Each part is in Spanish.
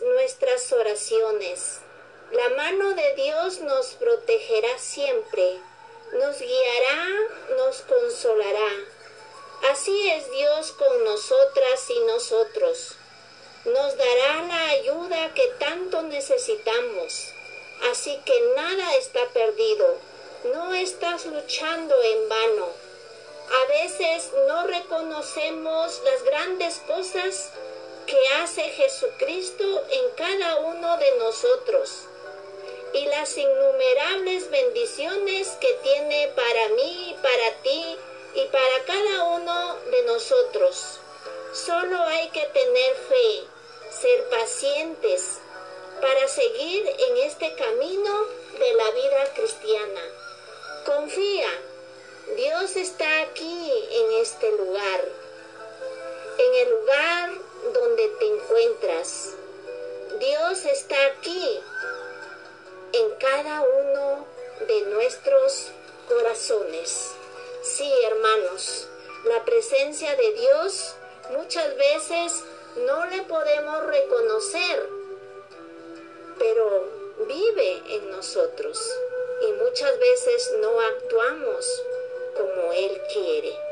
nuestras oraciones. La mano de Dios nos protegerá siempre, nos guiará, nos consolará. Así es Dios con nosotras y nosotros. Nos dará la ayuda que tanto necesitamos. Así que nada está perdido. No estás luchando en vano. A veces no reconocemos las grandes cosas que hace Jesucristo en cada uno de nosotros y las innumerables bendiciones que tiene para mí, para ti y para cada uno de nosotros. Solo hay que tener fe, ser pacientes para seguir en este camino de la vida cristiana. Confía, Dios está aquí en este lugar, encuentras. Dios está aquí en cada uno de nuestros corazones. Sí, hermanos, la presencia de Dios muchas veces no le podemos reconocer, pero vive en nosotros y muchas veces no actuamos como Él quiere.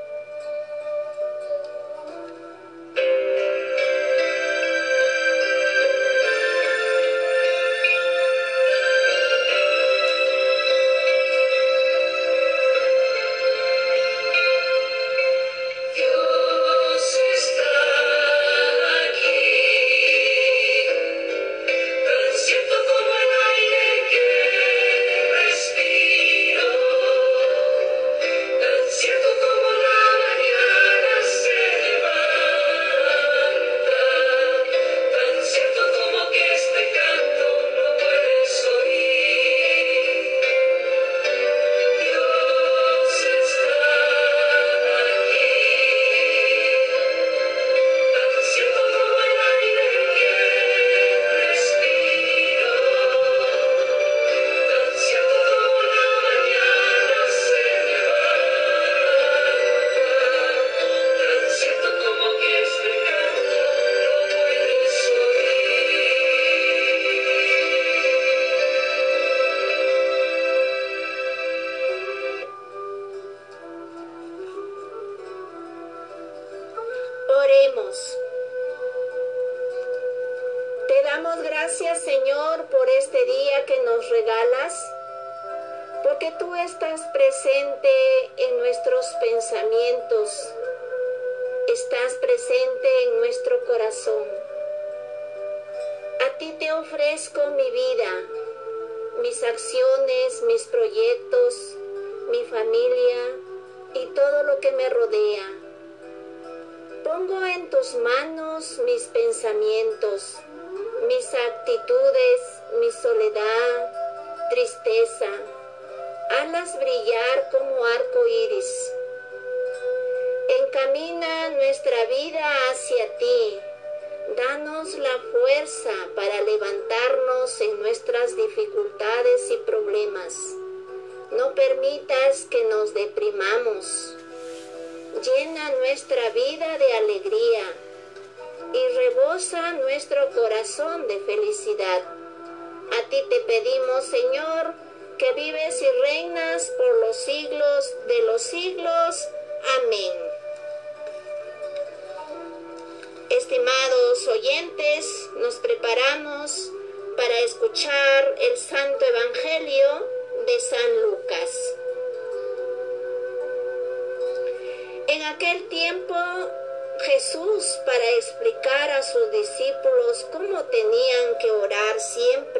regalas? Porque tú estás presente en nuestros pensamientos, estás presente en nuestro corazón. A ti te ofrezco mi vida, mis acciones, mis proyectos, mi familia y todo lo que me rodea. Pongo en tus manos mis pensamientos, mis actitudes, mi soledad, tristeza, alas brillar como arco iris. Encamina nuestra vida hacia ti. Danos la fuerza para levantarnos en nuestras dificultades y problemas. No permitas que nos deprimamos. Llena nuestra vida de alegría y rebosa nuestro corazón de felicidad. A ti te pedimos, Señor, que vives y reinas por los siglos de los siglos. Amén. Estimados oyentes, nos preparamos para escuchar el Santo Evangelio de San Lucas. En aquel tiempo Jesús, para explicar a sus discípulos cómo tenían que orar siempre,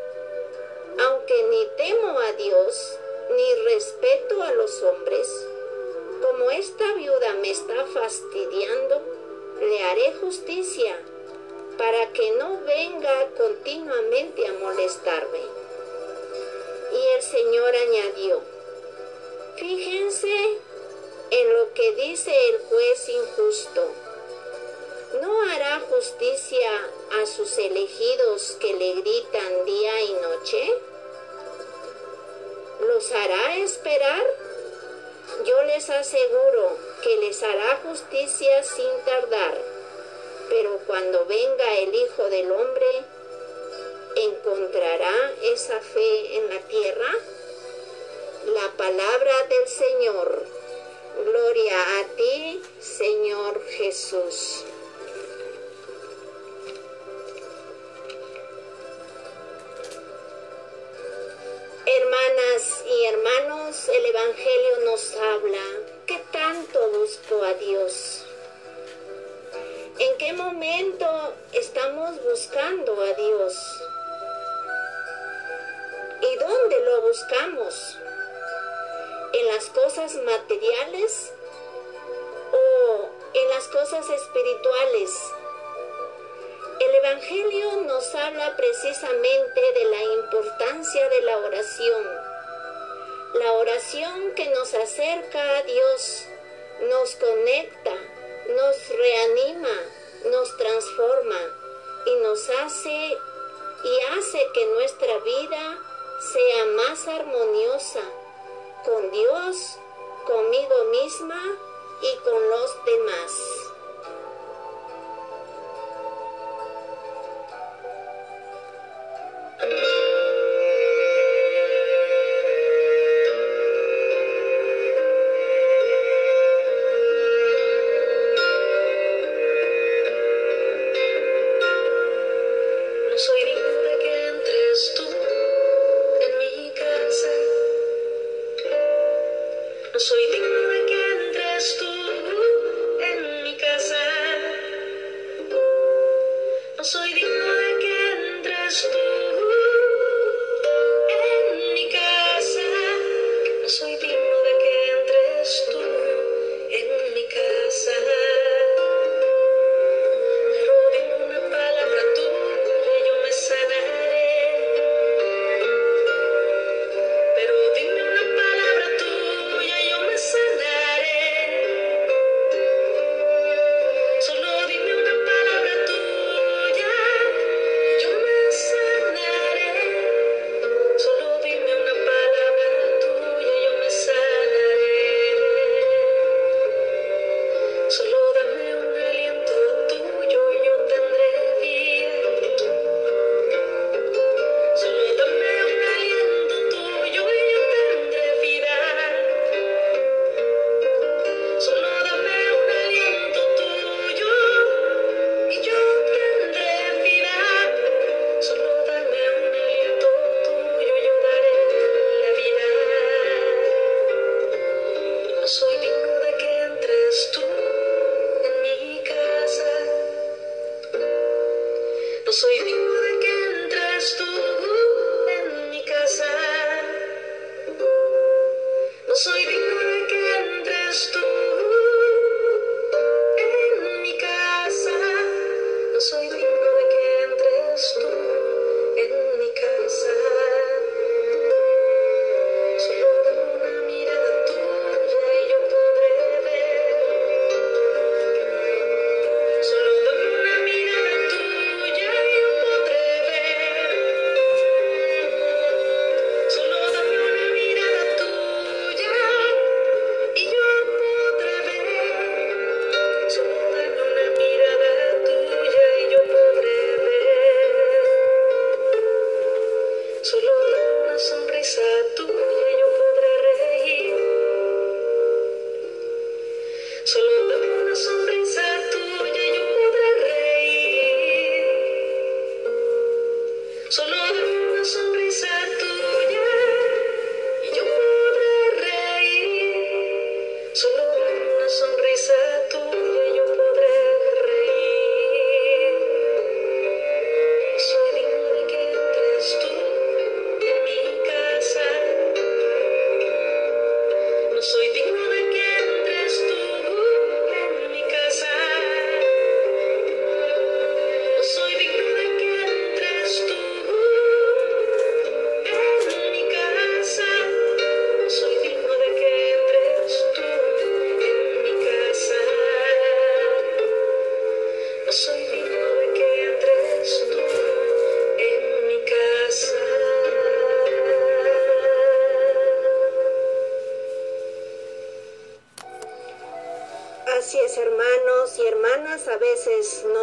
aunque ni temo a Dios, ni respeto a los hombres, como esta viuda me está fastidiando, le haré justicia para que no venga continuamente a molestarme. Y el Señor añadió, fíjense en lo que dice el juez injusto. ¿No hará justicia a sus elegidos que le gritan día y noche? ¿Los hará esperar? Yo les aseguro que les hará justicia sin tardar, pero cuando venga el Hijo del Hombre, ¿encontrará esa fe en la tierra? La palabra del Señor. Gloria a ti, Señor Jesús. Hermanos, el Evangelio nos habla que tanto busco a Dios. ¿En qué momento estamos buscando a Dios? ¿Y dónde lo buscamos? ¿En las cosas materiales o en las cosas espirituales? El Evangelio nos habla precisamente de la importancia de la oración. La oración que nos acerca a Dios, nos conecta, nos reanima, nos transforma y nos hace y hace que nuestra vida sea más armoniosa con Dios, conmigo misma y con los demás. completely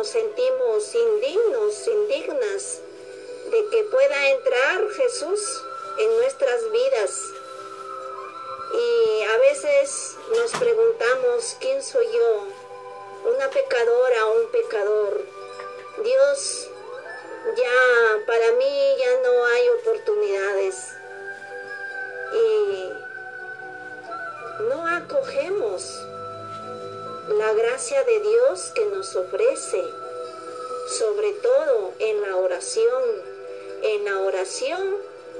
sentimos indignos, indignas de que pueda entrar Jesús en nuestras vidas. Y a veces nos preguntamos, ¿quién soy yo? ¿Una pecadora o un pecador? Dios, ya para mí ya no hay oportunidades. Y no acogemos la gracia de Dios que nos ofrece, sobre todo en la oración. En la oración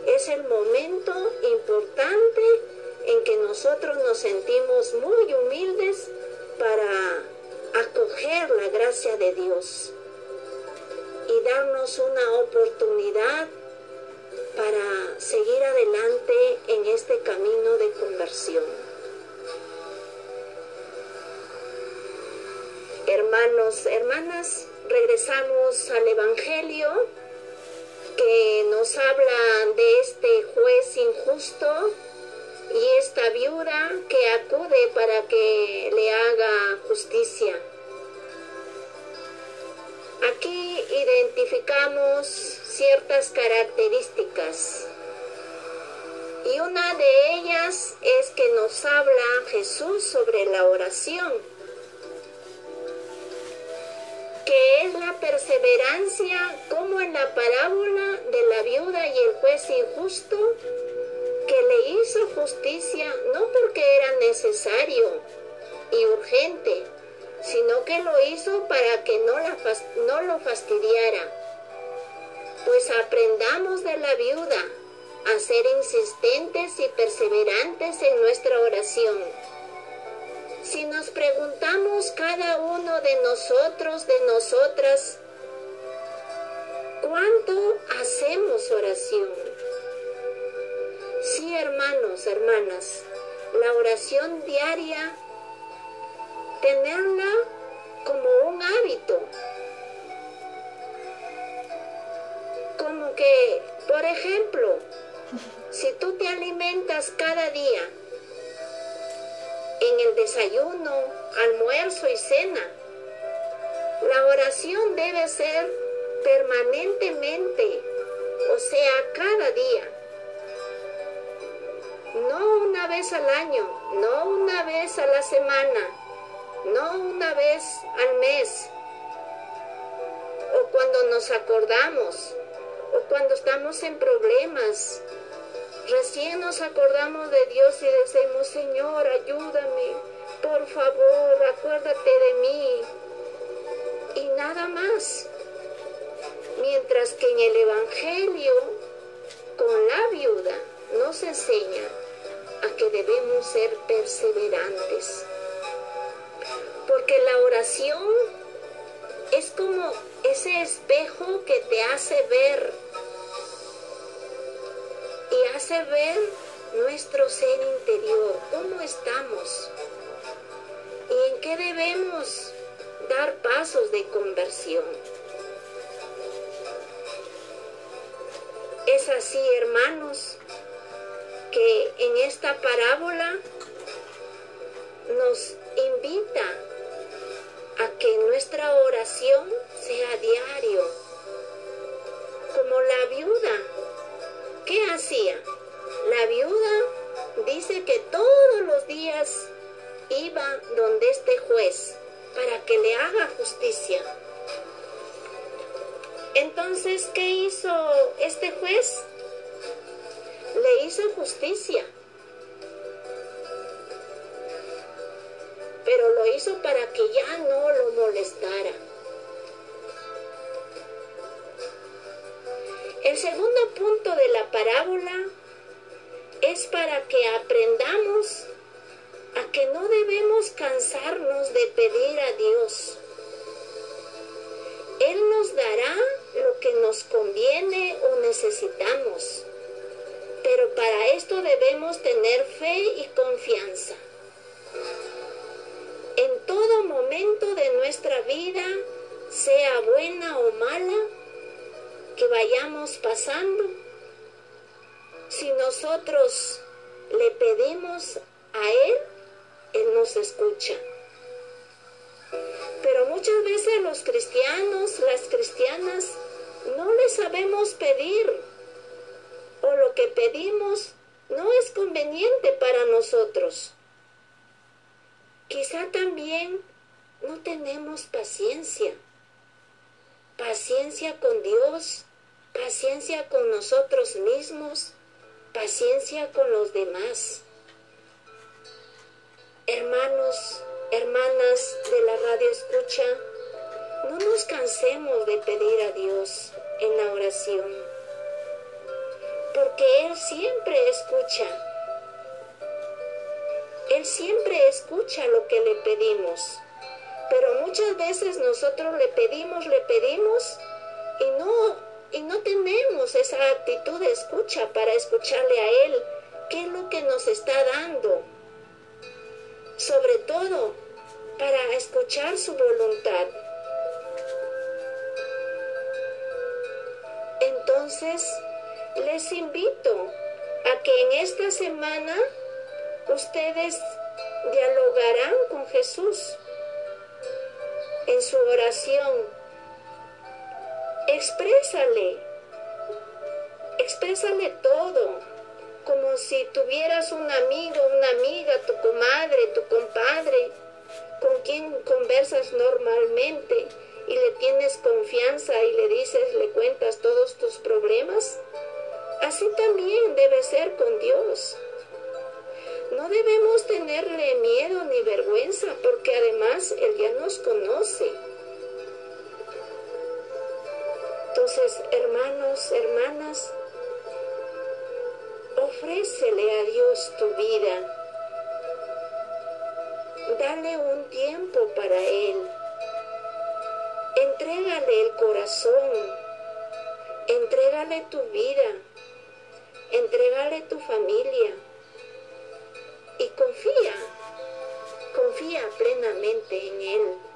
es el momento importante en que nosotros nos sentimos muy humildes para acoger la gracia de Dios y darnos una oportunidad para seguir adelante en este camino de conversión. Hermanos, hermanas, regresamos al Evangelio que nos habla de este juez injusto y esta viuda que acude para que le haga justicia. Aquí identificamos ciertas características y una de ellas es que nos habla Jesús sobre la oración que es la perseverancia como en la parábola de la viuda y el juez injusto, que le hizo justicia no porque era necesario y urgente, sino que lo hizo para que no, la, no lo fastidiara. Pues aprendamos de la viuda a ser insistentes y perseverantes en nuestra oración si nos preguntamos cada uno de nosotros, de nosotras, ¿cuánto hacemos oración? Sí, hermanos, hermanas, la oración diaria, tenerla como un hábito. Como que, por ejemplo, si tú te alimentas cada día desayuno, almuerzo y cena. La oración debe ser permanentemente, o sea, cada día. No una vez al año, no una vez a la semana, no una vez al mes, o cuando nos acordamos, o cuando estamos en problemas, Recién nos acordamos de Dios y decimos, Señor, ayúdame, por favor, acuérdate de mí. Y nada más. Mientras que en el Evangelio, con la viuda, nos enseña a que debemos ser perseverantes. Porque la oración es como ese espejo que te hace ver y hace ver nuestro ser interior, cómo estamos y en qué debemos dar pasos de conversión. Es así, hermanos, que en esta parábola nos invita a que nuestra oración sea diario, como la viuda ¿Qué hacía? La viuda dice que todos los días iba donde este juez para que le haga justicia. Entonces, ¿qué hizo este juez? Le hizo justicia. Pero lo hizo para que ya no lo molestara. El segundo punto de la parábola es para que aprendamos a que no debemos cansarnos de pedir a Dios. Él nos dará lo que nos conviene o necesitamos, pero para esto debemos tener fe y confianza. En todo momento de nuestra vida, sea buena o mala, que vayamos pasando, si nosotros le pedimos a Él, Él nos escucha. Pero muchas veces los cristianos, las cristianas, no le sabemos pedir o lo que pedimos no es conveniente para nosotros. Quizá también no tenemos paciencia. Paciencia con Dios, paciencia con nosotros mismos, paciencia con los demás. Hermanos, hermanas de la radio escucha, no nos cansemos de pedir a Dios en la oración, porque Él siempre escucha. Él siempre escucha lo que le pedimos, pero muchas veces nosotros le pedimos, le pedimos y no, y no tenemos esa actitud de escucha para escucharle a Él, qué es lo que nos está dando sobre todo para escuchar su voluntad. Entonces, les invito a que en esta semana ustedes dialogarán con Jesús en su oración. Exprésale, exprésale todo como si tuvieras un amigo, una amiga, tu comadre, tu compadre, con quien conversas normalmente y le tienes confianza y le dices, le cuentas todos Ofrécele a Dios tu vida. Dale un tiempo para Él. Entrégale el corazón. Entrégale tu vida. Entrégale tu familia. Y confía. Confía plenamente en Él.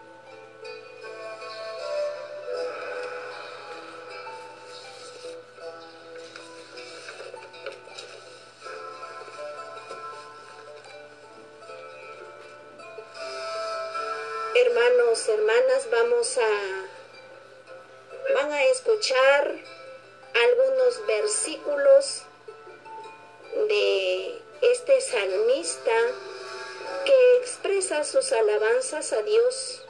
Hermanos, hermanas, vamos a, van a escuchar algunos versículos de este salmista que expresa sus alabanzas a Dios.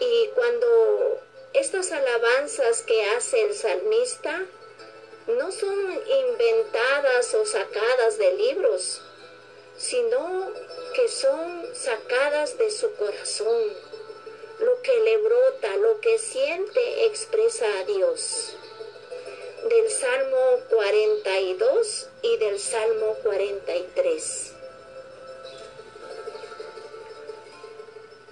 Y cuando estas alabanzas que hace el salmista no son inventadas o sacadas de libros, sino que son sacadas de su corazón. Lo que le brota, lo que siente, expresa a Dios. Del Salmo 42 y del Salmo 43.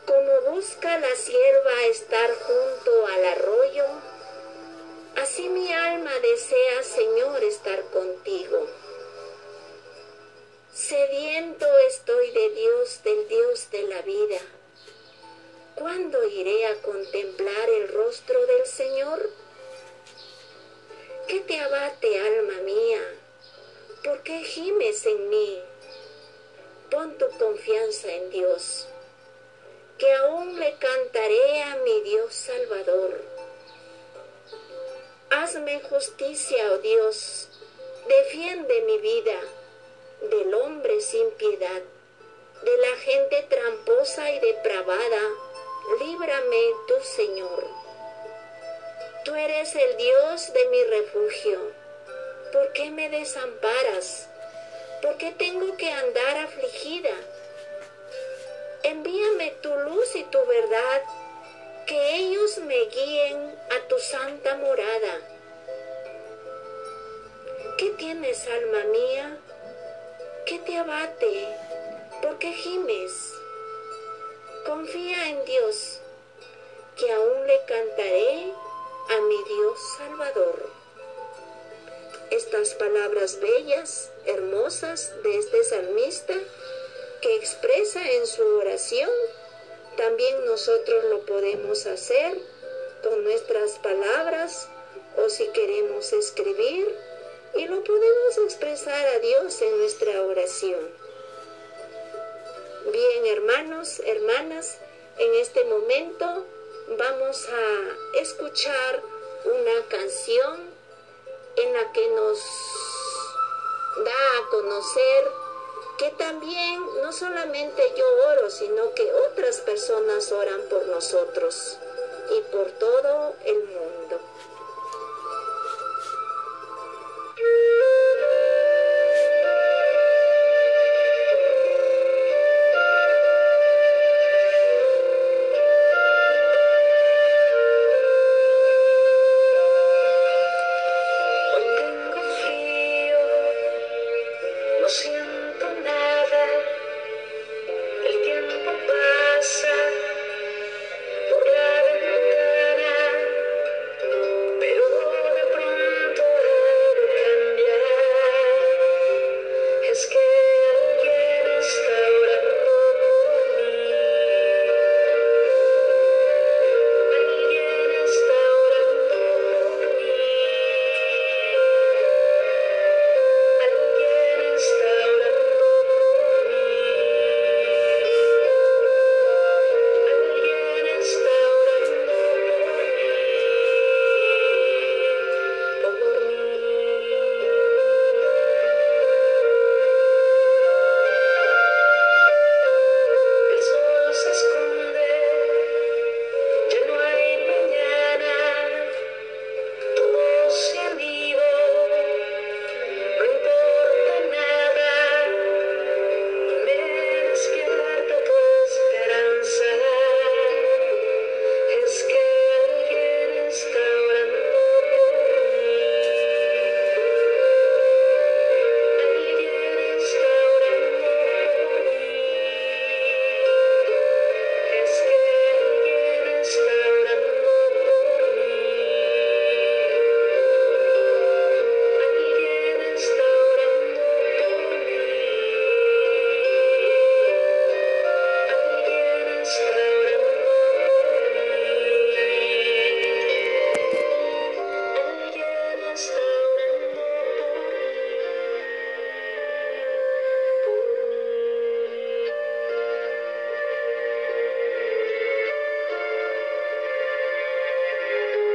Como busca la sierva estar junto al arroyo, así mi alma desea, Señor, estar contigo. Sediento estoy de Dios, del Dios de la vida. ¿Cuándo iré a contemplar el rostro del Señor? ¿Qué te abate, alma mía? ¿Por qué gimes en mí? Pon tu confianza en Dios, que aún le cantaré a mi Dios Salvador. Hazme justicia, oh Dios, defiende mi vida del hombre sin piedad, de la gente tramposa y depravada, líbrame tú, Señor. Tú eres el Dios de mi refugio. ¿Por qué me desamparas? ¿Por qué tengo que andar afligida? Envíame tu luz y tu verdad, que ellos me guíen a tu santa morada. ¿Qué tienes, alma mía? ¿Qué te abate? ¿Por qué gimes? Confía en Dios, que aún le cantaré a mi Dios Salvador. Estas palabras bellas, hermosas de este salmista, que expresa en su oración, también nosotros lo podemos hacer con nuestras palabras o si queremos escribir y lo podemos expresar a Dios en nuestra oración. Bien, hermanos, hermanas, En este momento vamos a escuchar una canción en la que nos da a conocer que también no solamente yo oro, sino que otras personas oran por nosotros y por todo el mundo.